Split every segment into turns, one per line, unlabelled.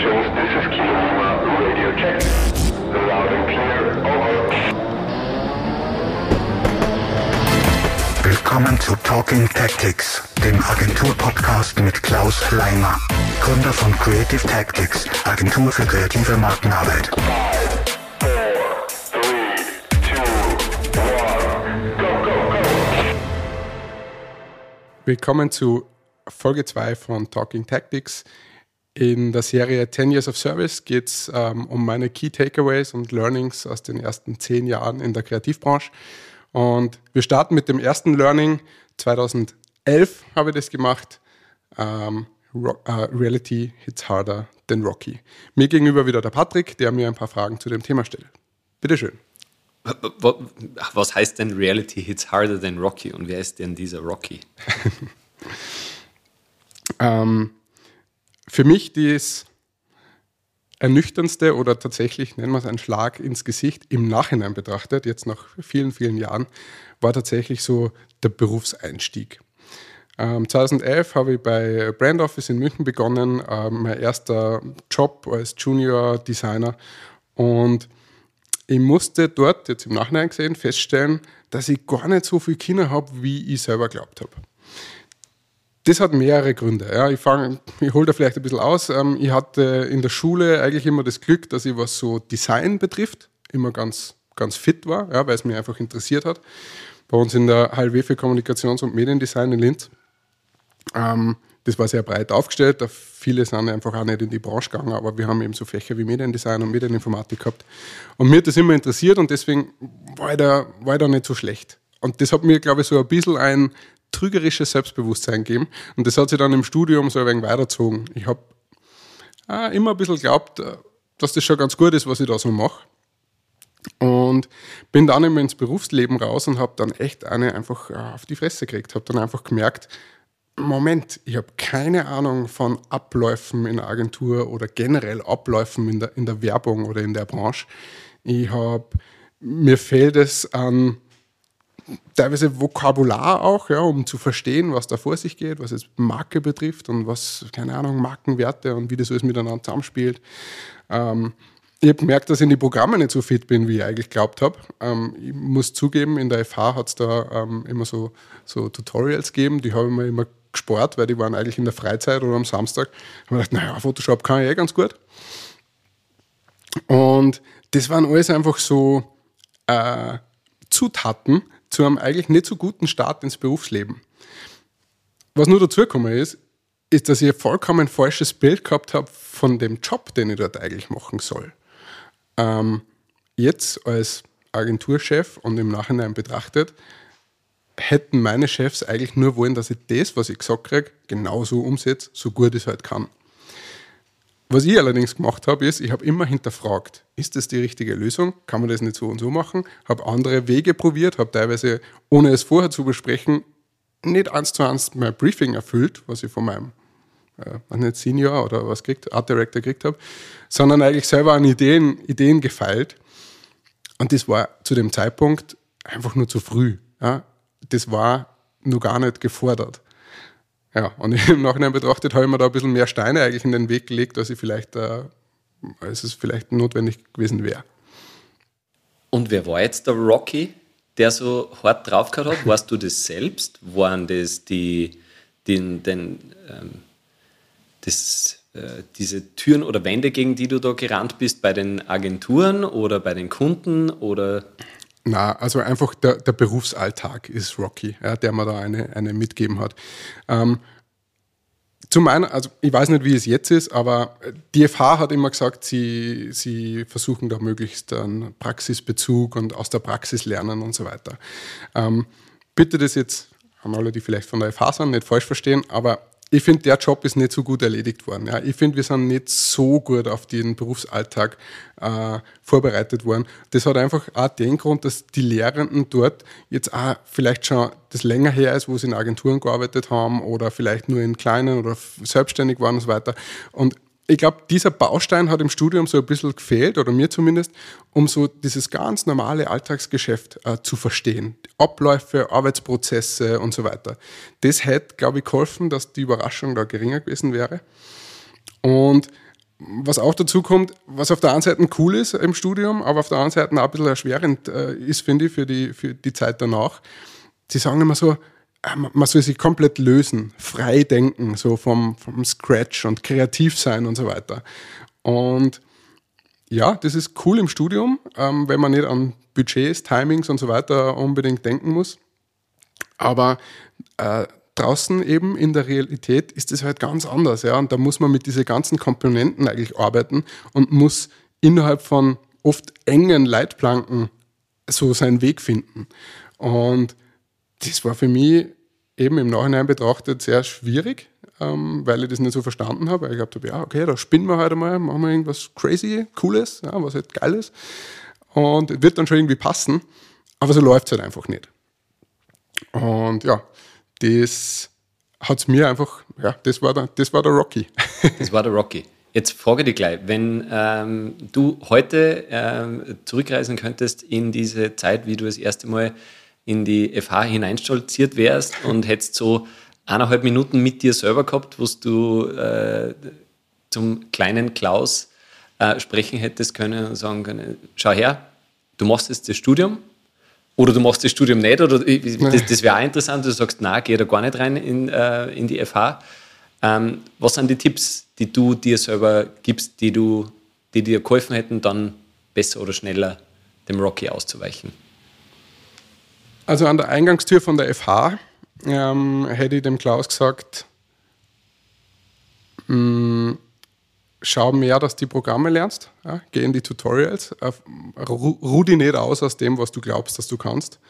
stations, this is Kilo Lima, radio check. Loud and clear, over.
Willkommen zu Talking Tactics, dem Agentur-Podcast mit Klaus Leimer, Gründer von Creative Tactics, Agentur für kreative Markenarbeit.
Five, four, three, two, one, go, go, go.
Willkommen zu Folge 2 von Talking Tactics. In der Serie 10 Years of Service geht es ähm, um meine Key Takeaways und Learnings aus den ersten 10 Jahren in der Kreativbranche. Und wir starten mit dem ersten Learning. 2011 habe ich das gemacht. Ähm, äh, Reality hits harder than Rocky. Mir gegenüber wieder der Patrick, der mir ein paar Fragen zu dem Thema stellt. Bitteschön.
Wa- Was heißt denn Reality hits harder than Rocky und wer ist denn dieser Rocky?
Ähm, für mich das ernüchterndste oder tatsächlich, nennen wir es einen Schlag ins Gesicht, im Nachhinein betrachtet, jetzt nach vielen, vielen Jahren, war tatsächlich so der Berufseinstieg. Ähm, 2011 habe ich bei Brand Office in München begonnen, ähm, mein erster Job als Junior Designer und ich musste dort, jetzt im Nachhinein gesehen, feststellen, dass ich gar nicht so viel Kinder habe, wie ich selber glaubt habe. Das hat mehrere Gründe. Ja. Ich, ich hole da vielleicht ein bisschen aus. Ähm, ich hatte in der Schule eigentlich immer das Glück, dass ich, was so Design betrifft, immer ganz, ganz fit war, ja, weil es mich einfach interessiert hat. Bei uns in der HLW für Kommunikations- und Mediendesign in Linz. Ähm, das war sehr breit aufgestellt. Da viele sind einfach auch nicht in die Branche gegangen, aber wir haben eben so Fächer wie Mediendesign und Medieninformatik gehabt. Und mir hat das immer interessiert und deswegen war ich da, war ich da nicht so schlecht. Und das hat mir, glaube ich, so ein bisschen ein trügerisches Selbstbewusstsein gegeben. Und das hat sich dann im Studium so ein wenig weitergezogen. Ich habe äh, immer ein bisschen geglaubt, äh, dass das schon ganz gut ist, was ich da so mache. Und bin dann immer ins Berufsleben raus und habe dann echt eine einfach äh, auf die Fresse gekriegt. Habe dann einfach gemerkt, Moment, ich habe keine Ahnung von Abläufen in der Agentur oder generell Abläufen in der, in der Werbung oder in der Branche. Ich habe, mir fehlt es an teilweise Vokabular auch, ja, um zu verstehen, was da vor sich geht, was jetzt Marke betrifft und was, keine Ahnung, Markenwerte und wie das alles miteinander zusammenspielt. Ähm, ich habe gemerkt, dass ich in die Programme nicht so fit bin, wie ich eigentlich geglaubt habe. Ähm, ich muss zugeben, in der FH hat es da ähm, immer so, so Tutorials gegeben, die habe ich mir immer gespart, weil die waren eigentlich in der Freizeit oder am Samstag. Ich habe mir gedacht, naja, Photoshop kann ich eh ganz gut. Und das waren alles einfach so äh, Zutaten zu einem eigentlich nicht so guten Start ins Berufsleben. Was nur dazu gekommen ist, ist, dass ich ein vollkommen falsches Bild gehabt habe von dem Job, den ich dort eigentlich machen soll. Ähm, jetzt als Agenturchef und im Nachhinein betrachtet, hätten meine Chefs eigentlich nur wollen, dass ich das, was ich gesagt kriege, genauso umsetze, so gut ich es halt kann. Was ich allerdings gemacht habe, ist, ich habe immer hinterfragt, ist das die richtige Lösung? Kann man das nicht so und so machen? Habe andere Wege probiert, habe teilweise, ohne es vorher zu besprechen, nicht eins zu eins mein Briefing erfüllt, was ich von meinem äh, nicht Senior oder was kriegt, Art Director gekriegt habe, sondern eigentlich selber an Ideen, Ideen gefeilt. Und das war zu dem Zeitpunkt einfach nur zu früh. Ja? Das war nur gar nicht gefordert. Ja, und im Nachhinein betrachtet habe ich mir da ein bisschen mehr Steine eigentlich in den Weg gelegt, als ich vielleicht, äh, als es vielleicht notwendig gewesen wäre.
Und wer war jetzt der Rocky, der so hart drauf gehabt hat? Warst du das selbst? Waren das die, den, den, ähm, das, äh, diese Türen oder Wände, gegen die du da gerannt bist, bei den Agenturen oder bei den Kunden oder
Na, also einfach der, der Berufsalltag ist Rocky, ja, der mir da eine, eine mitgeben hat. Ähm, zu meiner, also ich weiß nicht, wie es jetzt ist, aber die FH hat immer gesagt, sie, sie versuchen da möglichst einen Praxisbezug und aus der Praxis lernen und so weiter. Ähm, bitte das jetzt an alle, die vielleicht von der FH sind, nicht falsch verstehen, aber ich finde, der Job ist nicht so gut erledigt worden. Ja. Ich finde, wir sind nicht so gut auf den Berufsalltag äh, vorbereitet worden. Das hat einfach auch den Grund, dass die Lehrenden dort jetzt auch vielleicht schon das länger her ist, wo sie in Agenturen gearbeitet haben oder vielleicht nur in kleinen oder selbstständig waren und so weiter. Und ich glaube, dieser Baustein hat im Studium so ein bisschen gefehlt, oder mir zumindest, um so dieses ganz normale Alltagsgeschäft äh, zu verstehen. Abläufe, Arbeitsprozesse und so weiter. Das hätte, glaube ich, geholfen, dass die Überraschung da geringer gewesen wäre. Und was auch dazu kommt, was auf der einen Seite cool ist im Studium, aber auf der anderen Seite auch ein bisschen erschwerend äh, ist, finde ich, für die, für die Zeit danach. Sie sagen immer so, man soll sich komplett lösen, frei denken, so vom, vom Scratch und kreativ sein und so weiter. Und ja, das ist cool im Studium, ähm, wenn man nicht an Budgets, Timings und so weiter unbedingt denken muss. Aber äh, draußen eben in der Realität ist es halt ganz anders. Ja? Und da muss man mit diesen ganzen Komponenten eigentlich arbeiten und muss innerhalb von oft engen Leitplanken so seinen Weg finden. Und das war für mich eben im Nachhinein betrachtet sehr schwierig, ähm, weil ich das nicht so verstanden habe. Ich glaube, ja, okay, da spinnen wir heute mal, machen wir irgendwas crazy, cooles, ja, was halt geil ist. Und wird dann schon irgendwie passen. Aber so läuft es halt einfach nicht. Und ja, das hat es mir einfach, ja, das war der, das war der Rocky.
Das war der Rocky. Jetzt frage dich gleich, wenn ähm, du heute ähm, zurückreisen könntest in diese Zeit, wie du das erste Mal in die FH hineinstolziert wärst und hättest so eineinhalb Minuten mit dir selber gehabt, wo du äh, zum kleinen Klaus äh, sprechen hättest können und sagen können, schau her, du machst jetzt das Studium oder du machst das Studium nicht oder das, das wäre auch interessant, du sagst, nein, geh da gar nicht rein in, äh, in die FH. Ähm, was sind die Tipps, die du dir selber gibst, die, du, die dir geholfen hätten, dann besser oder schneller dem Rocky auszuweichen?
Also an der Eingangstür von der FH ähm, hätte ich dem Klaus gesagt, mm, schau mehr, dass du die Programme lernst, ja, geh in die Tutorials, äh, ruh die nicht aus aus dem, was du glaubst, dass du kannst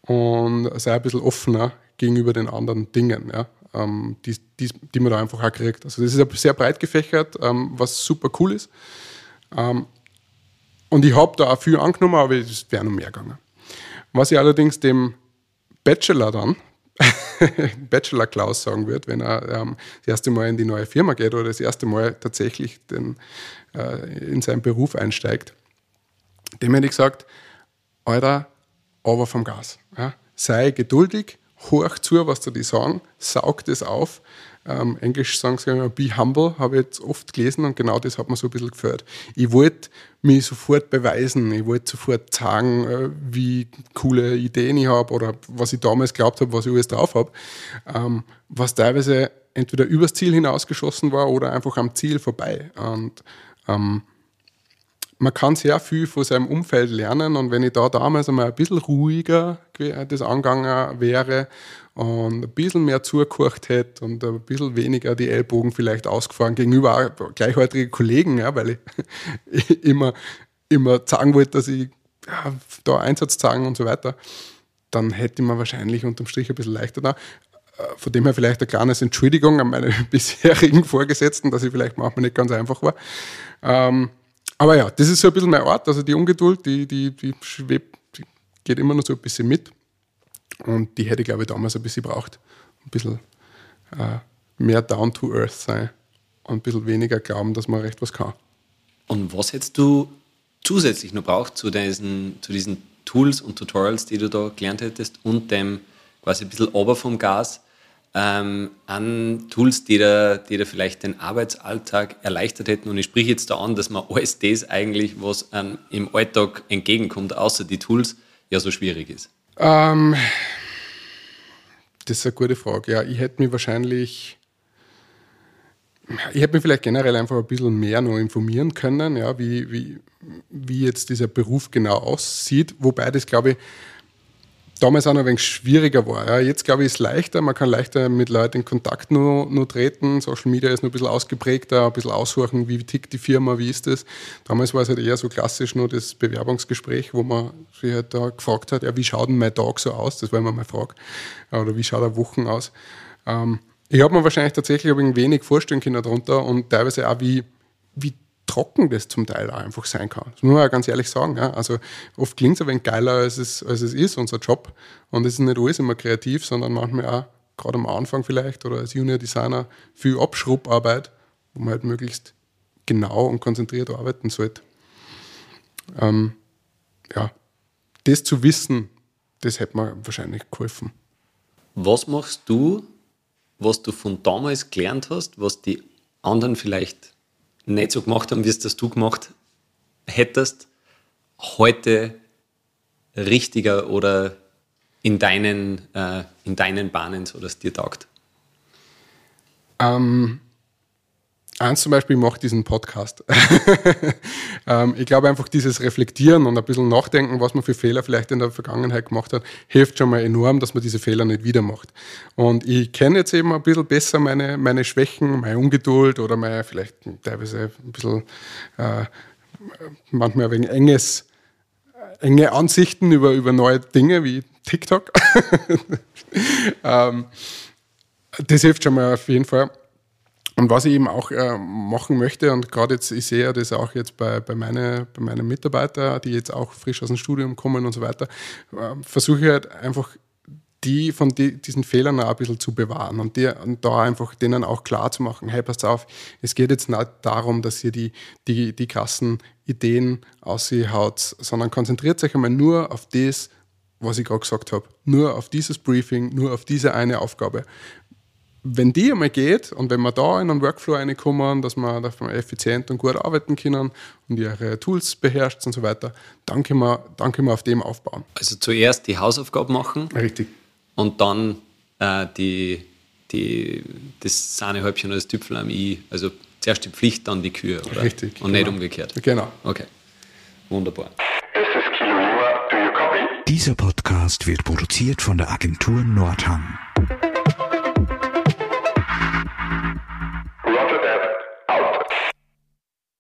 und sei ein bisschen offener gegenüber den anderen Dingen, ja, ähm, die, die, die man da einfach auch kriegt. Also das ist sehr breit gefächert, ähm, was super cool ist. Ähm, und ich habe da auch viel angenommen, aber es wäre noch mehr gegangen. Was ich allerdings dem Bachelor dann, Bachelor Klaus sagen würde, wenn er ähm, das erste Mal in die neue Firma geht oder das erste Mal tatsächlich den, äh, in seinen Beruf einsteigt, dem hätte ich gesagt, Alter, aber vom Gas. Ja? Sei geduldig, hoch zu, was da die sagen, saug das auf ähm, Englisch sagen sie immer, be humble, habe ich jetzt oft gelesen und genau das hat mir so ein bisschen gefällt. Ich wollte mich sofort beweisen, ich wollte sofort sagen, äh, wie coole Ideen ich habe oder was ich damals glaubt habe, was ich alles drauf habe, ähm, was teilweise entweder übers Ziel hinausgeschossen war oder einfach am Ziel vorbei. Und ähm, man kann sehr viel von seinem Umfeld lernen und wenn ich da damals einmal ein bisschen ruhiger das angegangen wäre und ein bisschen mehr zugehört hätte und ein bisschen weniger die Ellbogen vielleicht ausgefahren gegenüber gleichaltrigen Kollegen, ja, weil ich immer, immer sagen wollte, dass ich ja, da Einsatz zeigen und so weiter, dann hätte mir wahrscheinlich unterm Strich ein bisschen leichter da. Äh, von dem her vielleicht eine kleine Entschuldigung an meine bisherigen Vorgesetzten, dass ich vielleicht manchmal nicht ganz einfach war. Ähm, aber ja, das ist so ein bisschen mein Ort, also die Ungeduld, die, die, die schwebt, die geht immer noch so ein bisschen mit. Und die hätte ich, glaube ich, damals ein bisschen braucht. Ein bisschen äh, mehr down to earth sein und ein bisschen weniger glauben, dass man recht was kann.
Und was hättest du zusätzlich noch braucht zu diesen, zu diesen Tools und Tutorials, die du da gelernt hättest und dem quasi ein bisschen ober vom Gas, ähm, an Tools, die da, die da vielleicht den Arbeitsalltag erleichtert hätten. Und ich spreche jetzt da an, dass man alles das eigentlich, was ähm, im Alltag entgegenkommt, außer die Tools, ja so schwierig ist.
Ähm, das ist eine gute Frage. Ja, ich hätte mich wahrscheinlich ich hätte mich vielleicht generell einfach ein bisschen mehr noch informieren können, ja, wie, wie, wie jetzt dieser Beruf genau aussieht. Wobei das, glaube ich, damals auch noch ein wenig schwieriger war. Ja. Jetzt glaube ich, ist es leichter, man kann leichter mit Leuten in Kontakt nur, nur treten. Social Media ist noch ein bisschen ausgeprägter, ein bisschen aussuchen, wie tickt die Firma, wie ist das. Damals war es halt eher so klassisch nur das Bewerbungsgespräch, wo man sich halt da gefragt hat, ja, wie schaut denn mein Tag so aus? Das war immer meine Frage. Oder wie schaut der Wochen aus? Ähm, ich habe mir wahrscheinlich tatsächlich ein wenig vorstellen können darunter und teilweise auch, wie, wie trocken das zum Teil auch einfach sein kann. Das muss man ja ganz ehrlich sagen. Ja. Also oft klingt es ein wenig geiler, als es, als es ist, unser Job. Und es ist nicht alles immer kreativ, sondern manchmal auch, gerade am Anfang vielleicht oder als Junior Designer, viel Abschrubbarbeit, wo man halt möglichst genau und konzentriert arbeiten sollte. Ähm, ja, das zu wissen, das hätte mir wahrscheinlich geholfen.
Was machst du, was du von damals gelernt hast, was die anderen vielleicht nicht so gemacht haben, wie es das du gemacht hättest, heute richtiger oder in deinen, äh, in deinen Bahnen, so dass dir taugt?
Ähm, eins zum Beispiel, ich mache diesen Podcast. ähm, ich glaube einfach, dieses Reflektieren und ein bisschen nachdenken, was man für Fehler vielleicht in der Vergangenheit gemacht hat, hilft schon mal enorm, dass man diese Fehler nicht wieder macht. Und ich kenne jetzt eben ein bisschen besser meine, meine Schwächen, meine Ungeduld oder meine vielleicht teilweise ein bisschen äh, manchmal wenig enges, enge Ansichten über, über neue Dinge wie TikTok. ähm, das hilft schon mal auf jeden Fall. Und was ich eben auch äh, machen möchte, und gerade jetzt, ich sehe das auch jetzt bei, bei, meine, bei meinen Mitarbeitern, die jetzt auch frisch aus dem Studium kommen und so weiter, äh, versuche ich halt einfach die von die, diesen Fehlern auch ein bisschen zu bewahren und, die, und da einfach denen auch klar zu machen, hey, passt auf, es geht jetzt nicht darum, dass ihr die, die, die krassen Ideen haut, sondern konzentriert euch einmal nur auf das, was ich gerade gesagt habe. Nur auf dieses Briefing, nur auf diese eine Aufgabe. Wenn die einmal geht und wenn wir da in einen Workflow reinkommen, dass wir, dass wir effizient und gut arbeiten können und ihre Tools beherrscht und so weiter, dann können, wir, dann können wir auf dem aufbauen.
Also zuerst die Hausaufgaben machen.
Richtig.
Und dann äh, die, die, das Sahnehäubchen oder das Tüpfel am I. Also zuerst die Pflicht, dann die Kühe, oder?
Richtig.
Und
genau.
nicht umgekehrt.
Genau.
Okay. Wunderbar.
Dieser Podcast wird produziert von der Agentur Nordhang.